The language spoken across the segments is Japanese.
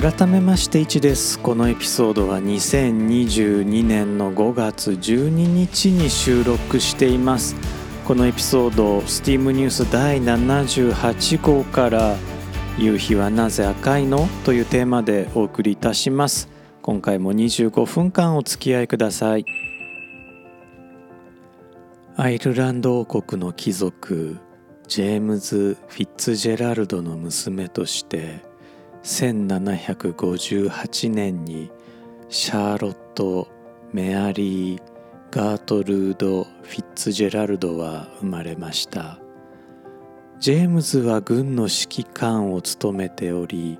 改めまして1です。このエピソードは2022年の5月12日に収録しています。このエピソード STEAM ニュース第78号から「夕日はなぜ赤いの?」というテーマでお送りいたします。今回も25分間お付き合いください。アイルランド王国の貴族ジェームズ・フィッツジェラルドの娘として1758年にシャーロット・メアリー・ガートルード・フィッツジェラルドは生まれました。ジェームズは軍の指揮官を務めており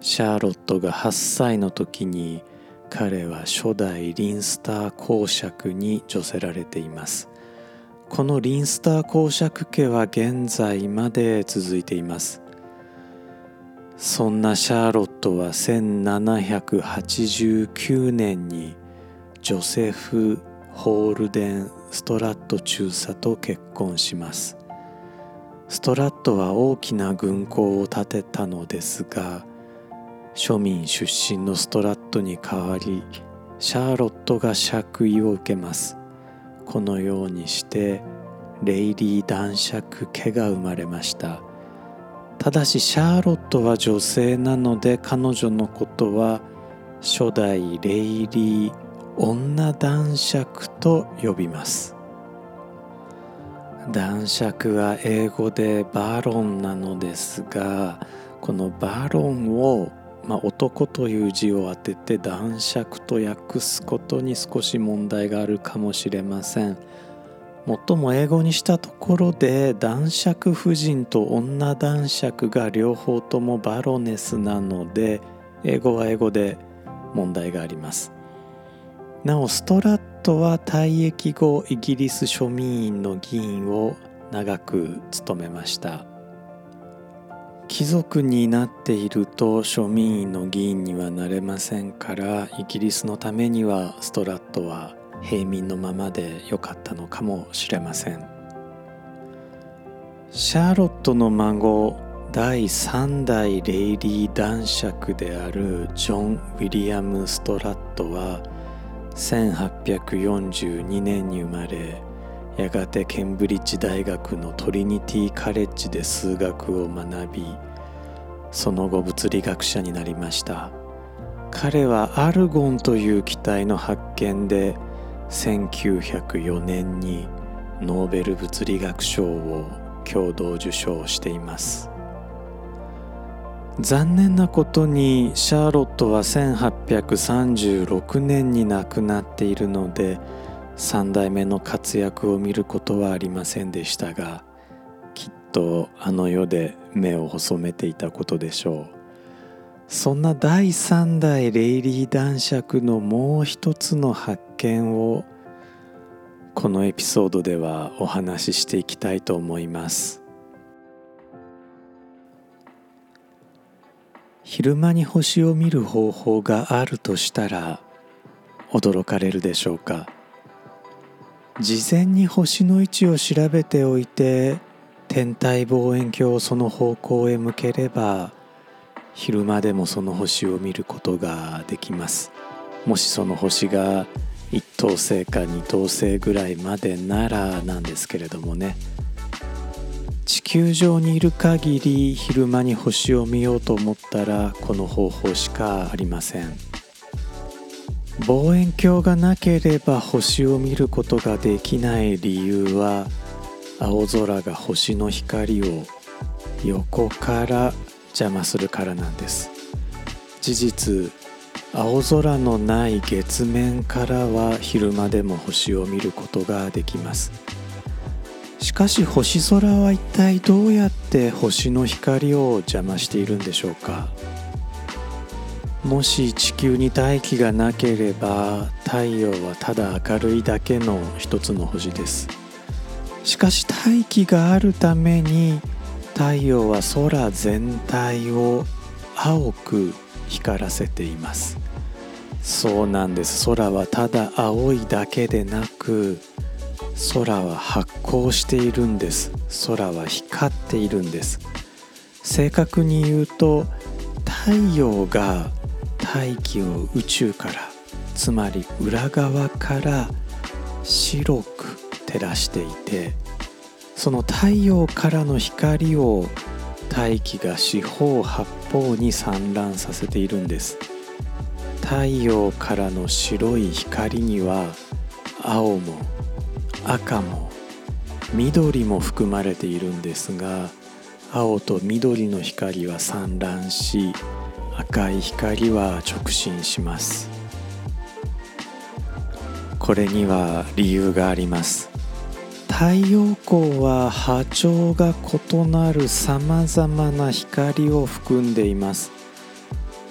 シャーロットが8歳の時に彼は初代リンスター公爵に除せられています。このリンスター公爵家は現在まで続いています。そんなシャーロットは1789年にジョセフ・ホールデン・ストラット中佐と結婚します。ストラットは大きな軍港を建てたのですが庶民出身のストラットに代わりシャーロットが爵位を受けます。このようにしてレイリー男爵家が生まれました。ただしシャーロットは女性なので彼女のことは初代レイリー女男爵と呼びます男爵は英語でバロンなのですがこのバロンを、まあ、男という字を当てて男爵と訳すことに少し問題があるかもしれません。最も英語にしたところで男爵夫人と女男爵が両方ともバロネスなので英語は英語で問題があります。なおストラットは退役後イギリス庶民院の議員を長く務めました。貴族になっていると庶民院の議員にはなれませんからイギリスのためにはストラットは平民のままでよかったのかもしれません。シャーロットの孫第3代レイリー男爵であるジョン・ウィリアム・ストラットは1842年に生まれやがてケンブリッジ大学のトリニティ・カレッジで数学を学びその後物理学者になりました。彼はアルゴンという気体の発見で1904年にノーベル物理学賞を共同受賞しています。残念なことにシャーロットは1836年に亡くなっているので3代目の活躍を見ることはありませんでしたがきっとあの世で目を細めていたことでしょう。そんな第3代レイリー男爵のもう一つの発見をこのエピソードではお話ししていきたいと思います。昼間に星を見る方法があるとしたら驚かれるでしょうか？事前に星の位置を調べておいて天体望遠鏡をその方向へ向ければ昼間でもその星を見ることができます。もしその星が1等星か2等星ぐらいまでならなんですけれどもね。地球上にいる限り昼間に星を見ようと思ったらこの方法しかありません。望遠鏡がなければ星を見ることができない理由は青空が星の光を横から邪魔するからなんです。事実青空のない月面からは昼間でも星を見ることができます。しかし星空は一体どうやって星の光を邪魔しているんでしょうか。もし地球に大気がなければ太陽はただ明るいだけの一つの星です。しかし大気があるために太陽は空全体を青く光らせています。そうなんです。空はただ青いだけでなく空は発光しているんです。空は光っているんです。正確に言うと太陽が大気を宇宙からつまり裏側から白く照らしていてその太陽からの光を大気が四方八方に散乱させているんです。太陽からの白い光には青も赤も緑も含まれているんですが青と緑の光は散乱し赤い光は直進します。これには理由があります。太陽光は波長が異なるさまざまな光を含んでいます。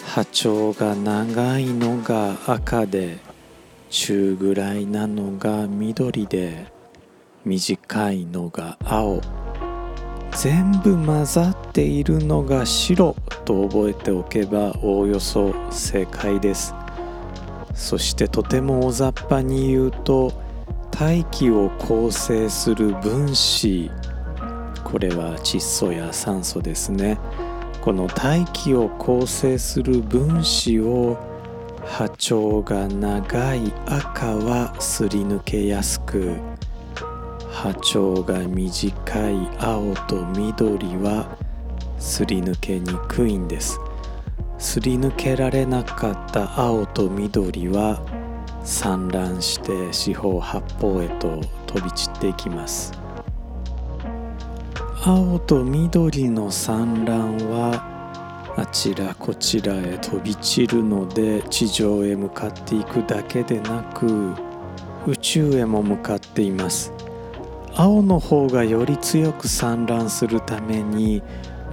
波長が長いのが赤で中ぐらいなのが緑で短いのが青。全部混ざっているのが白と覚えておけばおおよそ正解です。そしてとても大雑把に言うと大気を構成する分子これは窒素や酸素ですね。この大気を構成する分子を波長が長い赤はすり抜けやすく波長が短い青と緑はすり抜けにくいんです。すり抜けられなかった青と緑は散乱して四方八方へと飛び散っていきます。青と緑の産卵はあちらこちらへ飛び散るので地上へ向かっていくだけでなく宇宙へも向かっています。青の方がより強く散乱するために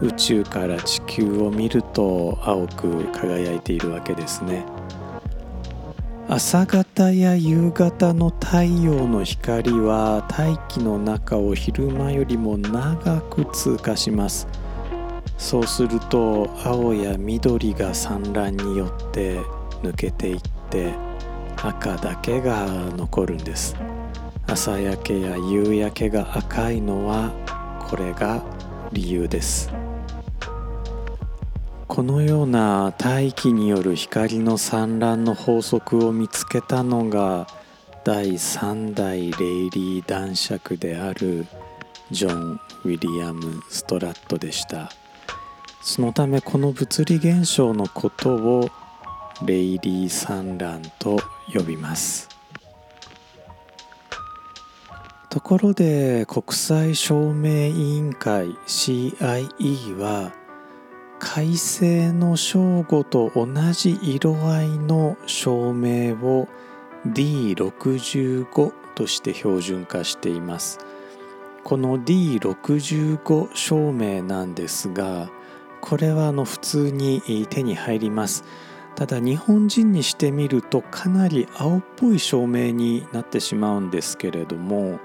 宇宙から地球を見ると青く輝いているわけですね。朝方や夕方の太陽の光は大気の中を昼間よりも長く通過します。そうすると青や緑が産卵によって抜けていって赤だけが残るんです。朝焼けや夕焼けが赤いのはこれが理由です。このような大気による光の産卵の法則を見つけたのが第3代レイリー男爵であるジョン・ウィリアム・ストラットでした。そのためこの物理現象のことをレイリー産卵と呼びます。ところで国際証明委員会 CIE は快晴の正午と同じ色合いの照明を D65 として標準化しています。この D65 照明なんですがこれはあの普通に手に入ります。ただ日本人にしてみるとかなり青っぽい照明になってしまうんですけれども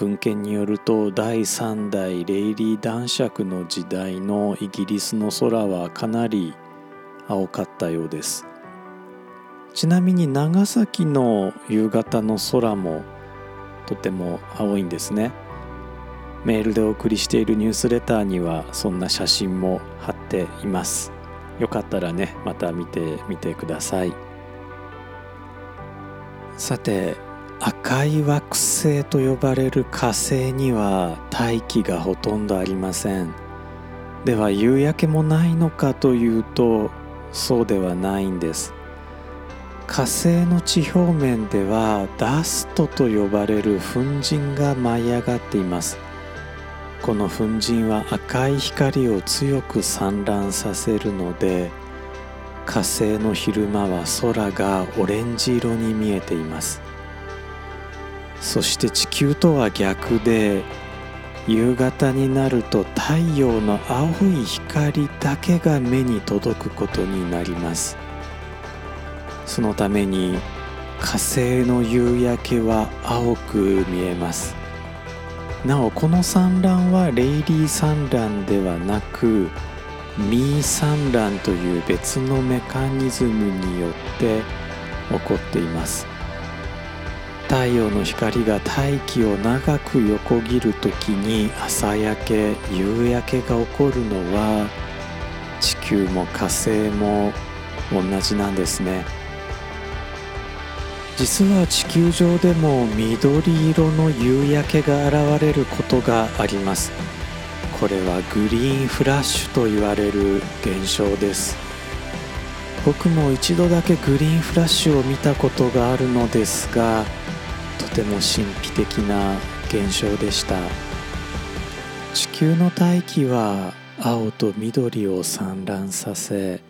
文献によると第3代レイリー男爵の時代のイギリスの空はかなり青かったようです。ちなみに長崎の夕方の空もとても青いんですね。メールでお送りしているニュースレターにはそんな写真も貼っています。よかったらねまた見てみてください。さて赤い惑星と呼ばれる火星には大気がほとんどありません。では夕焼けもないのかというとそうではないんです。火星の地表面ではダストと呼ばれる粉塵が舞い上がっています。この粉塵は赤い光を強く散乱させるので火星の昼間は空がオレンジ色に見えています。そして地球とは逆で夕方になると太陽の青い光だけが目に届くことになります。そのために火星の夕焼けは青く見えます。なおこの産卵はレイリー産卵ではなくミー産卵という別のメカニズムによって起こっています。太陽の光が大気を長く横切る時に朝焼け夕焼けが起こるのは地球も火星も同じなんですね。実は地球上でも緑色の夕焼けが現れることがあります。これはグリーンフラッシュと言われる現象です。僕も一度だけグリーンフラッシュを見たことがあるのですがても神秘的な現象でした。地球の大気は青と緑を散乱させ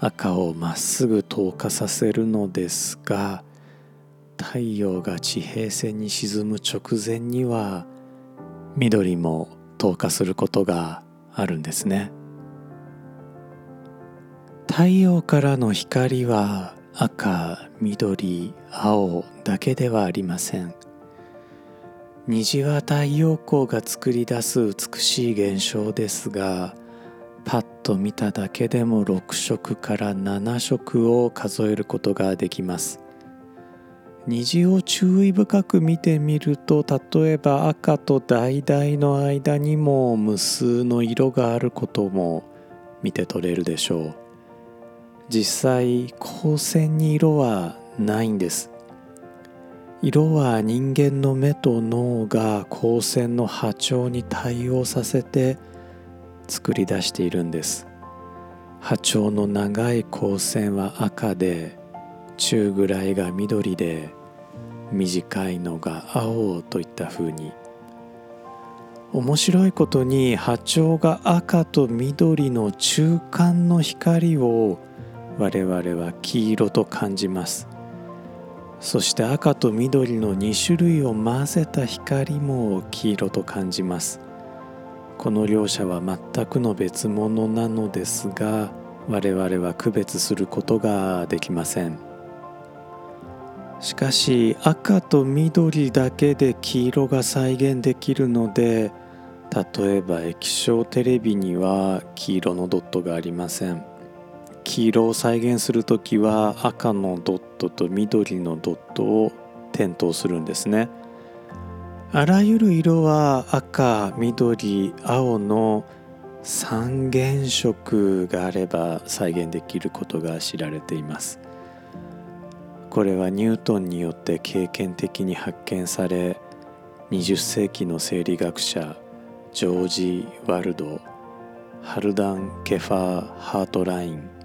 赤をまっすぐ透過させるのですが太陽が地平線に沈む直前には緑も透過することがあるんですね。太陽からの光は赤緑青だけではありません。虹は太陽光が作り出す美しい現象ですがパッと見ただけでも6色から7色を数えることができます。虹を注意深く見てみると例えば赤と橙の間にも無数の色があることも見て取れるでしょう。実際光線に色はないんです。色は人間の目と脳が光線の波長に対応させて作り出しているんです。波長の長い光線は赤で中ぐらいが緑で短いのが青といった風に。面白いことに波長が赤と緑の中間の光を我々は黄色と感じます。そして赤と緑の2種類を混ぜた光も黄色と感じます。この両者は全くの別物なのですが我々は区別することができません。しかし赤と緑だけで黄色が再現できるので例えば液晶テレビには黄色のドットがありません。黄色を再現する時は赤のドットと緑のドットを点灯するんですね。あらゆる色は赤緑青の三原色があれば再現できることが知られています。これはニュートンによって経験的に発見され20世紀の生理学者ジョージ・ワルドハルダン・ケファー・ハートライン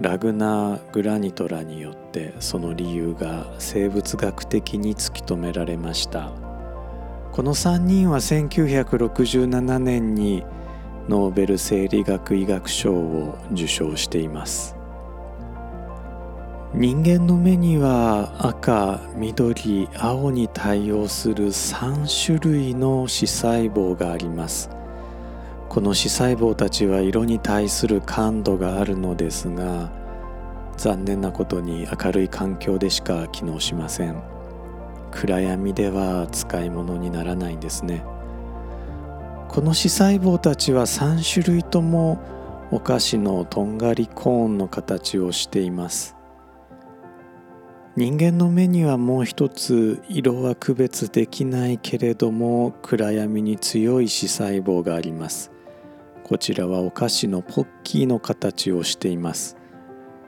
ラグナー・グラニトラによってその理由が生物学的に突き止められました。この3人は1967年にノーベル生理学医学賞を受賞しています。人間の目には赤緑青に対応する3種類の視細胞があります。この視細胞たちは色に対する感度があるのですが残念なことに明るい環境でしか機能しません。暗闇では使い物にならないんですね。この視細胞たちは3種類ともお菓子のとんがりコーンの形をしています。人間の目にはもう一つ色は区別できないけれども暗闇に強い視細胞があります。こちらはお菓子のポッキーの形をしています。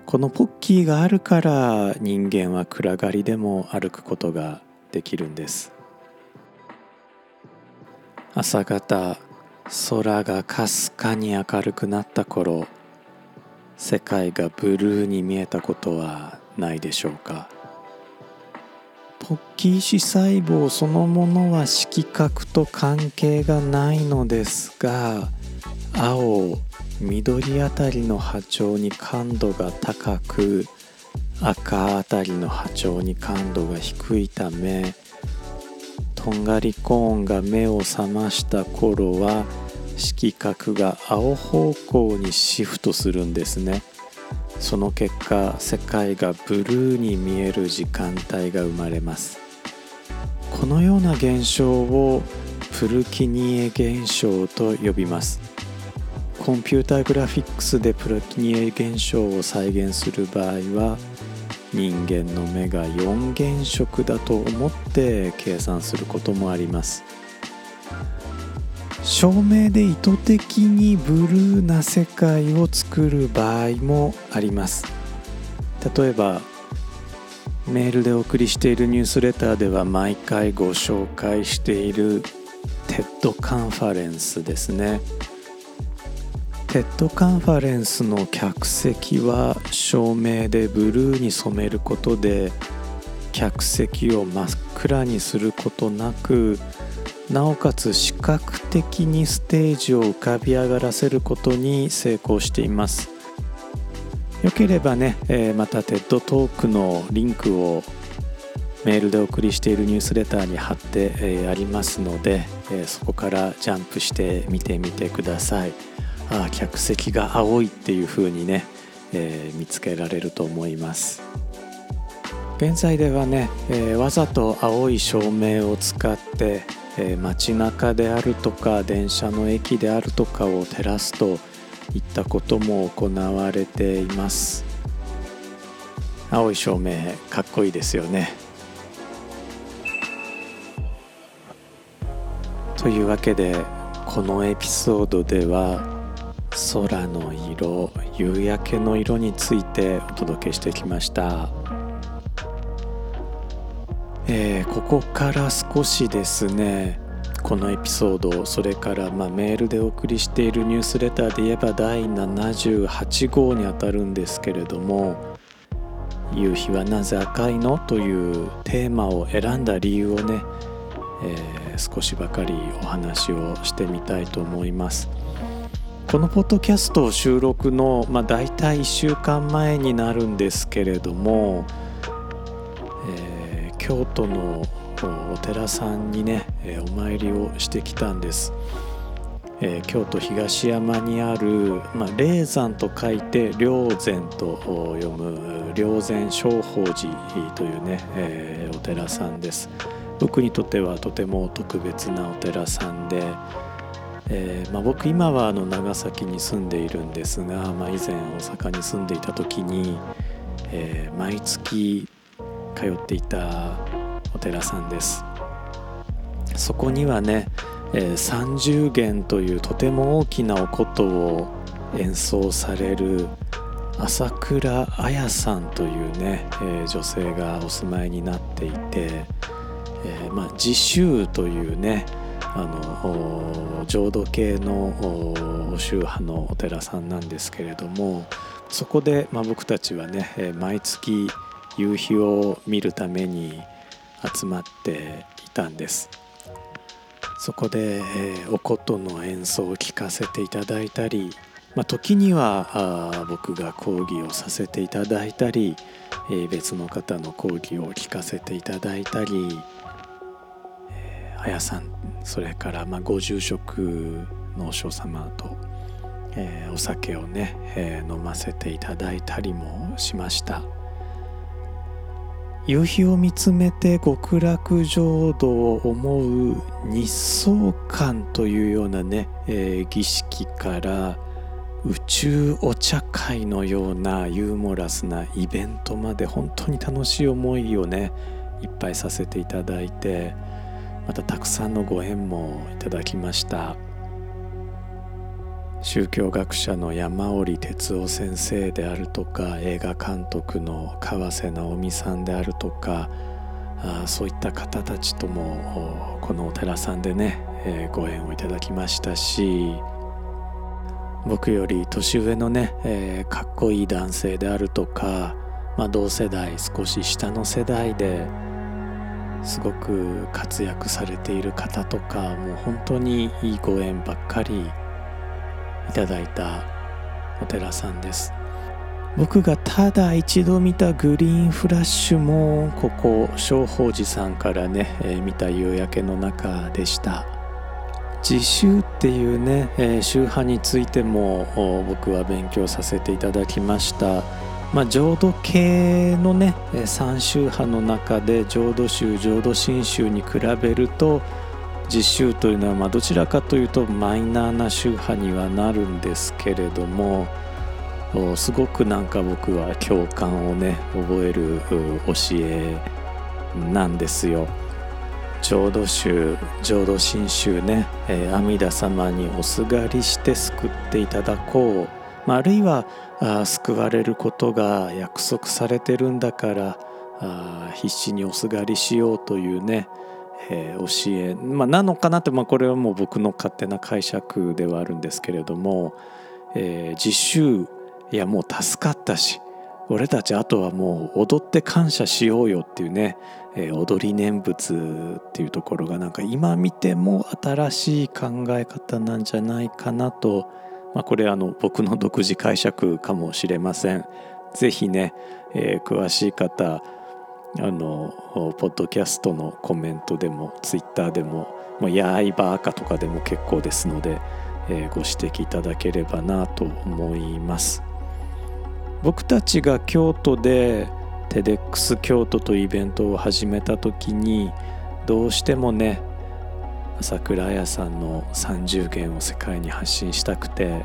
このポッキーがあるから人間は暗がりでも歩くことができるんです。朝方空がかすかに明るくなった頃世界がブルーに見えたことはないでしょうか。ポッキー視細胞そのものは色覚と関係がないのですが青緑あたりの波長に感度が高く赤あたりの波長に感度が低いためとんがりコーンが目を覚ました頃は色角が青方向にシフトするんですね。その結果世界がブルーに見える時間帯が生まれます。このような現象をプルキニエ現象と呼びます。コンピューターグラフィックスでプルキニエ現象を再現する場合は人間の目が4原色だと思って計算することもあります。照明で意図的にブルーな世界を作る場合もあります。例えばメールでお送りしているニュースレターでは毎回ご紹介しているTED カンファレンスですね。 TED カンファレンスの客席は照明でブルーに染めることで客席を真っ暗にすることなくなおかつ視覚的にステージを浮かび上がらせることに成功しています。よければね、えー、また TED トークのリンクをメールでお送りしているニュースレターに貼って、えー、ありますので、えー、そこからジャンプして見てみてください。ああ客席が青いっていう風にね、え見つけられると思います。現在ではね、えわざと青い照明を使ってえー、街中であるとか電車の駅であるとかを照らすといったことも行われています青い照明かっこいいですよねというわけでこのエピソードでは空の色夕焼けの色についてお届けしてきました。えー、ここから少しですねこのエピソードそれからまメールでお送りしているニュースレターで言えば第78号にあたるんですけれども「夕日はなぜ赤いの?」というテーマを選んだ理由をね、えー、少しばかりお話をしてみたいと思います。このポッドキャスト収録の、まあ、大体1週間前になるんですけれども京都のお寺さんにね、えお参りをしてきたんです、えー、京都東山にある、まあ、霊山と書いて霊山と読む霊山正法寺というね、えー、お寺さんです。僕にとってはとても特別なお寺さんで、えーまあ、僕今はあの長崎に住んでいるんですが、まあ、以前大阪に住んでいた時に、えー、毎月通っていたお寺さんです。そこにはね、えー、三十弦というとても大きなお琴を演奏される朝倉彩さんというね、えー、女性がお住まいになっていて、えー、まあ、自宗というねあの浄土系の宗派のお寺さんなんですけれどもそこで、まあ、僕たちはね、え毎月夕日を見るために集まっていたんですそこで、えー、お琴の演奏を聴かせていただいたり、まあ、時にはあ僕が講義をさせていただいたり、えー、別の方の講義を聞かせていただいたり、えー、綾さんそれから、まあ、ご住職のお嬢様と、えー、お酒をね、えー、飲ませていただいたりもしました。夕日を見つめて極楽浄土を思う日相観というようなね、えー、儀式から宇宙お茶会のようなユーモラスなイベントまで本当に楽しい思いをねいっぱいさせていただいてまたたくさんのご縁もいただきました。宗教学者の山織哲夫先生であるとか映画監督の川瀬直美さんであるとかあそういった方たちともこのお寺さんでね、えー、ご縁をいただきましたし僕より年上のね、えー、かっこいい男性であるとか、まあ、同世代少し下の世代ですごく活躍されている方とかもう本当にいいご縁ばっかりいただいたお寺さんです。僕がただ一度見たグリーンフラッシュもここ正法寺さんからね、えー、見た夕焼けの中でした。自習っていうね、えー、宗派についても僕は勉強させていただきました。まあ、浄土系のね三宗派の中で浄土宗浄土真宗に比べると実宗というのはまどちらかというとマイナーな宗派にはなるんですけれどもすごくなんか僕は共感をね覚える教えなんですよ。浄土宗浄土真宗ね、えー、阿弥陀様におすがりして救っていただこう、まあ、あるいはあ救われることが約束されてるんだからあ必死におすがりしようというね、えー、教え、まあ、なのかなって、まあ、これはもう僕の勝手な解釈ではあるんですけれども、えー、実習いやもう助かったし俺たちあとはもう踊って感謝しようよっていうね、えー、踊り念仏っていうところがなんか今見ても新しい考え方なんじゃないかなと、まあ、これあの僕の独自解釈かもしれません。ぜひね、えー、詳しい方あのポッドキャストのコメントでもツイッターでも「もうやいばーか」とかでも結構ですので、えー、ご指摘いただければなと思います。僕たちが京都で TEDx 京都というイベントを始めた時にどうしてもね朝倉彩さんの30元を世界に発信したくて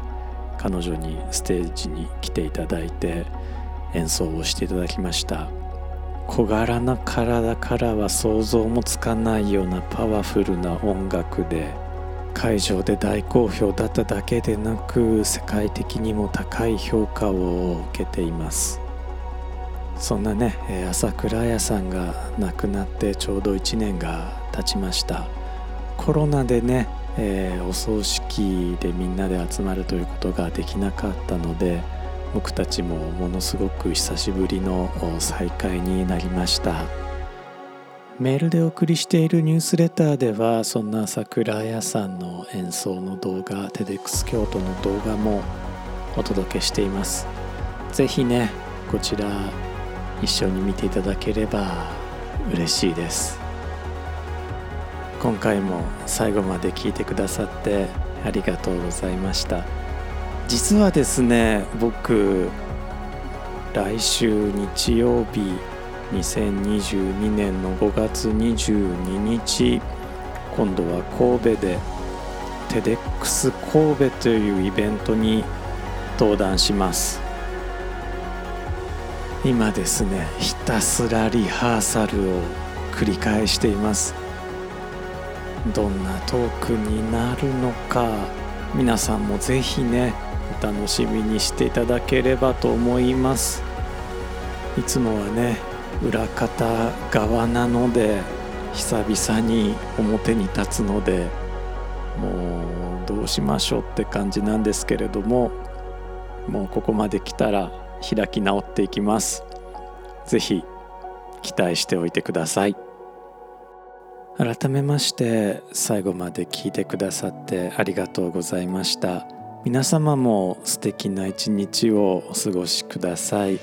彼女にステージに来ていただいて演奏をしていただきました小柄な体からは想像もつかないようなパワフルな音楽で会場で大好評だっただけでなく世界的にも高い評価を受けています。そんなね朝倉彩さんが亡くなってちょうど1年が経ちました。コロナでね、えー、お葬式でみんなで集まるということができなかったので僕たちもものすごく久しぶりの再会になりました。メールでお送りしているニュースレターではそんな桜屋さんの演奏の動画 TEDx 京都の動画もお届けしています。ぜひねこちら一緒に見ていただければ嬉しいです。今回も最後まで聞いてくださってありがとうございました。実はですね僕来週日曜日2022年の5月22日今度は神戸で TEDx 神戸というイベントに登壇します。今ですねひたすらリハーサルを繰り返しています。どんなトークになるのか皆さんもぜひね楽しみにしていただければと思います。いつもはね裏方側なので久々に表に立つのでもうどうしましょうって感じなんですけれどももうここまで来たら開き直っていきます。是非期待しておいてください。改めまして最後まで聞いてくださってありがとうございました。皆様も素敵な一日をお過ごしください。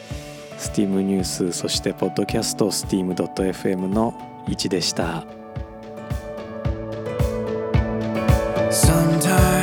STEAM ニュースそしてポッドキャスト STEAM.fm の1でした。Sometimes